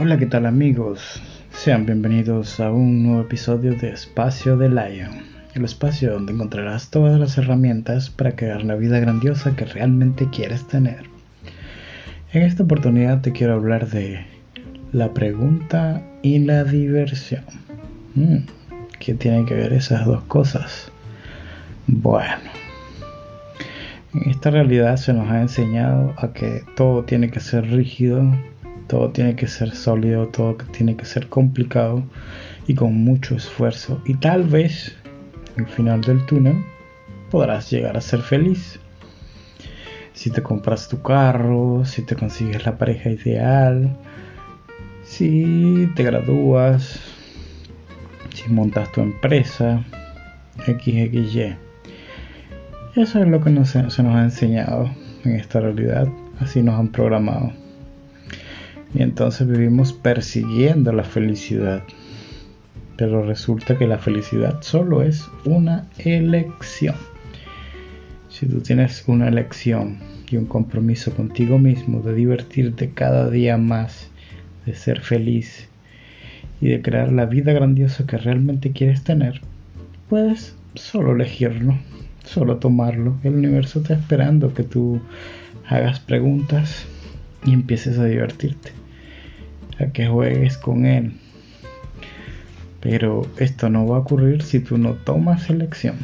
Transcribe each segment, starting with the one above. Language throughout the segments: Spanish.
Hola, ¿qué tal amigos? Sean bienvenidos a un nuevo episodio de Espacio de Lion, el espacio donde encontrarás todas las herramientas para crear la vida grandiosa que realmente quieres tener. En esta oportunidad te quiero hablar de la pregunta y la diversión. Mm, ¿Qué tienen que ver esas dos cosas? Bueno, en esta realidad se nos ha enseñado a que todo tiene que ser rígido, todo tiene que ser sólido, todo tiene que ser complicado y con mucho esfuerzo. Y tal vez al final del túnel podrás llegar a ser feliz. Si te compras tu carro, si te consigues la pareja ideal, si te gradúas, si montas tu empresa, XXY. Eso es lo que se nos ha enseñado en esta realidad, así nos han programado. Y entonces vivimos persiguiendo la felicidad. Pero resulta que la felicidad solo es una elección. Si tú tienes una elección y un compromiso contigo mismo de divertirte cada día más, de ser feliz y de crear la vida grandiosa que realmente quieres tener, puedes solo elegirlo, solo tomarlo. El universo está esperando que tú hagas preguntas y empieces a divertirte a que juegues con él. Pero esto no va a ocurrir si tú no tomas elección.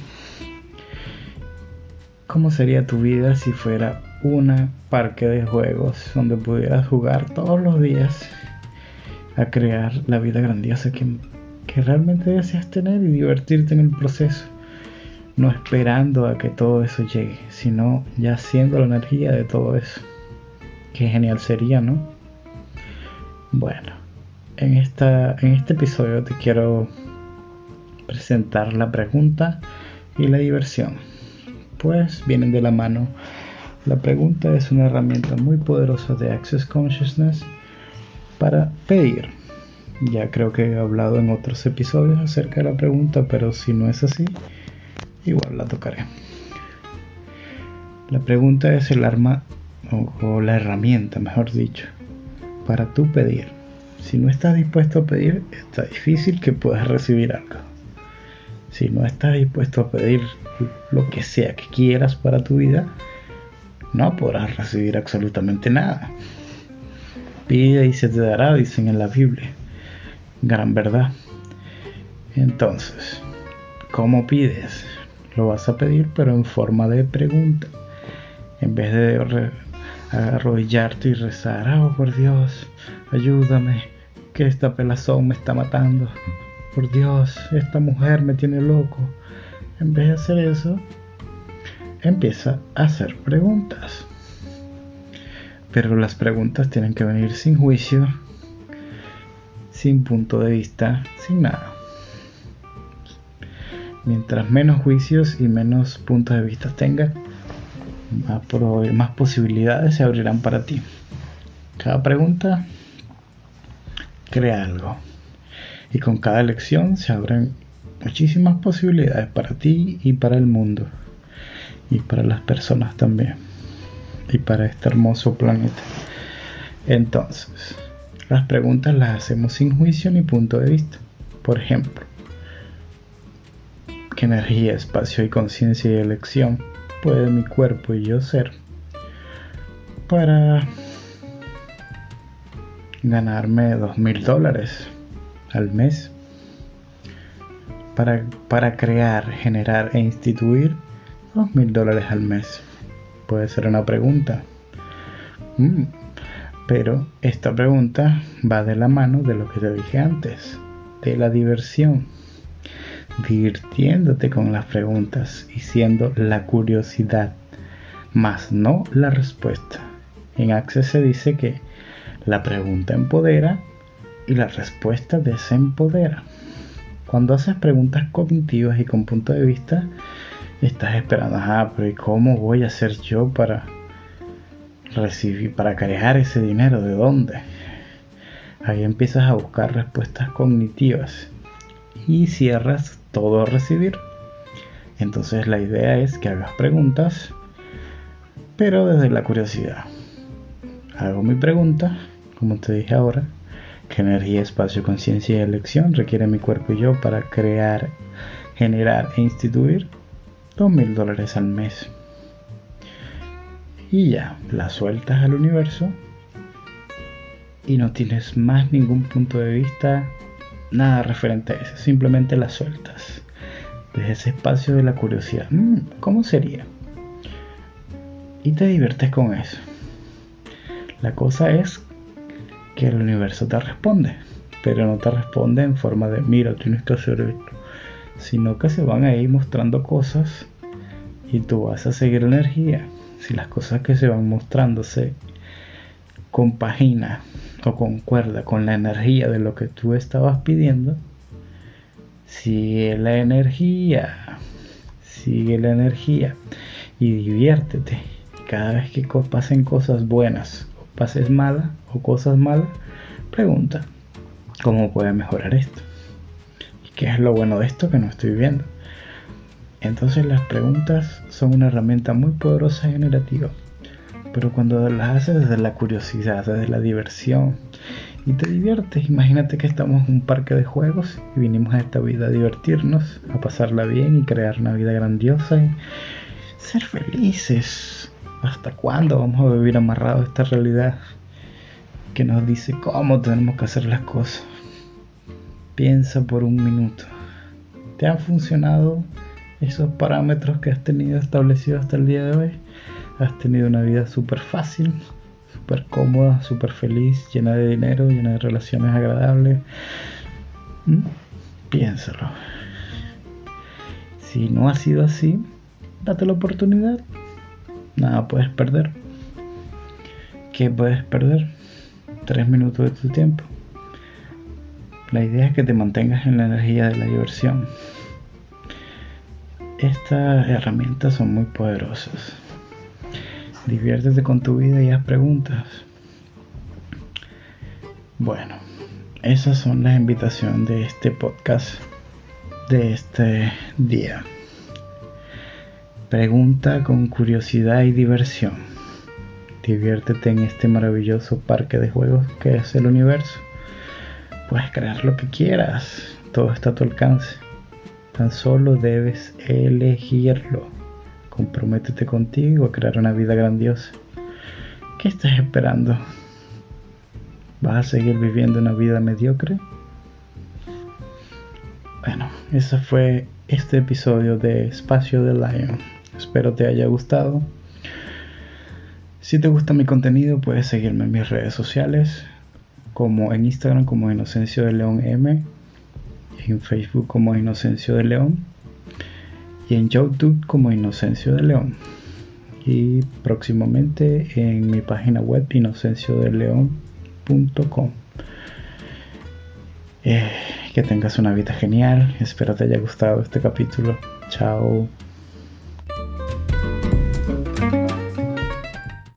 ¿Cómo sería tu vida si fuera una parque de juegos donde pudieras jugar todos los días a crear la vida grandiosa que, que realmente deseas tener y divertirte en el proceso? No esperando a que todo eso llegue, sino ya siendo la energía de todo eso. Qué genial sería, ¿no? Bueno, en, esta, en este episodio te quiero presentar la pregunta y la diversión. Pues vienen de la mano. La pregunta es una herramienta muy poderosa de Access Consciousness para pedir. Ya creo que he hablado en otros episodios acerca de la pregunta, pero si no es así, igual la tocaré. La pregunta es el arma o, la herramienta, mejor dicho, para tú pedir. Si no estás dispuesto a pedir, está difícil que puedas recibir algo. Si no estás dispuesto a pedir lo que sea que quieras para tu vida, no podrás recibir absolutamente nada. Pide y se te dará, dicen en la Biblia. Gran verdad. Entonces, ¿cómo pides? Lo vas a pedir pero en forma de pregunta. En vez de arrodillarte y rezar, oh por Dios, ayúdame, que esta pelazón me está matando. Por Dios, esta mujer me tiene loco. En vez de hacer eso, empieza a hacer preguntas. Pero las preguntas tienen que venir sin juicio, sin punto de vista, sin nada. Mientras menos juicios y menos puntos de vista tenga, más, posibilidades se abrirán para ti. Cada pregunta crea algo. Y con cada elección se abren muchísimas posibilidades para ti y para el mundo. Y para las personas también. Y para este hermoso planeta. Entonces, las preguntas las hacemos sin juicio ni punto de vista. Por ejemplo, ¿qué energía, espacio y conciencia y elección puede mi cuerpo y yo ser para ganarme dos mil dólares al mes para, para crear, generar e instituir dos mil dólares al mes. Puede ser una pregunta. Mm, pero esta pregunta va de la mano de lo que te dije antes, de la diversión divirtiéndote con las preguntas y siendo la curiosidad, más no la respuesta. En Access se dice que la pregunta empodera y la respuesta desempodera. Cuando haces preguntas cognitivas y con punto de vista, estás esperando, ah, pero ¿y cómo voy a hacer yo para recibir, para crear ese dinero? ¿De dónde? Ahí empiezas a buscar respuestas cognitivas y cierras todo a recibir. Entonces la idea es que hagas preguntas, pero desde la curiosidad. Hago mi pregunta, como te dije ahora, ¿Qué energía, espacio, conciencia y elección requiere mi cuerpo y yo para crear, generar e instituir? Dos mil dólares al mes. Y ya, la sueltas al universo y no tienes más ningún punto de vista, nada referente a eso, simplemente la sueltas. Desde ese espacio de la curiosidad, mm, ¿cómo sería? Y te diviertes con eso. La cosa es que el universo te responde, pero no te responde en forma de mira, tienes que hacer esto, sino que se van a mostrando cosas y tú vas a seguir la energía. Si las cosas que se van mostrándose compagina concuerda con la energía de lo que tú estabas pidiendo, sigue la energía, sigue la energía y diviértete. Cada vez que pasen cosas buenas o pases malas o cosas malas, pregunta, ¿cómo puede mejorar esto? ¿Y qué es lo bueno de esto que no estoy viendo? Entonces las preguntas son una herramienta muy poderosa y generativa pero cuando las haces desde la curiosidad, desde la diversión y te diviertes, imagínate que estamos en un parque de juegos y vinimos a esta vida a divertirnos, a pasarla bien y crear una vida grandiosa y ser felices. ¿Hasta cuándo vamos a vivir amarrados a esta realidad que nos dice cómo tenemos que hacer las cosas? Piensa por un minuto. ¿Te han funcionado esos parámetros que has tenido establecidos hasta el día de hoy? Has tenido una vida súper fácil, súper cómoda, súper feliz, llena de dinero, llena de relaciones agradables. ¿Mm? Piénsalo. Si no ha sido así, date la oportunidad. Nada puedes perder. ¿Qué puedes perder? Tres minutos de tu tiempo. La idea es que te mantengas en la energía de la diversión. Estas herramientas son muy poderosas. Diviértete con tu vida y haz preguntas. Bueno, esas son las invitaciones de este podcast de este día. Pregunta con curiosidad y diversión. Diviértete en este maravilloso parque de juegos que es el universo. Puedes crear lo que quieras, todo está a tu alcance. Tan solo debes elegirlo. Comprométete contigo a crear una vida grandiosa. ¿Qué estás esperando? ¿Vas a seguir viviendo una vida mediocre? Bueno, ese fue este episodio de Espacio de Lion. Espero te haya gustado. Si te gusta mi contenido, puedes seguirme en mis redes sociales, como en Instagram como Inocencio de León M, en Facebook como Inocencio de León y en YouTube como Inocencio de León. Y próximamente en mi página web inocenciodeleón.com. Eh, que tengas una vida genial. Espero te haya gustado este capítulo. Chao.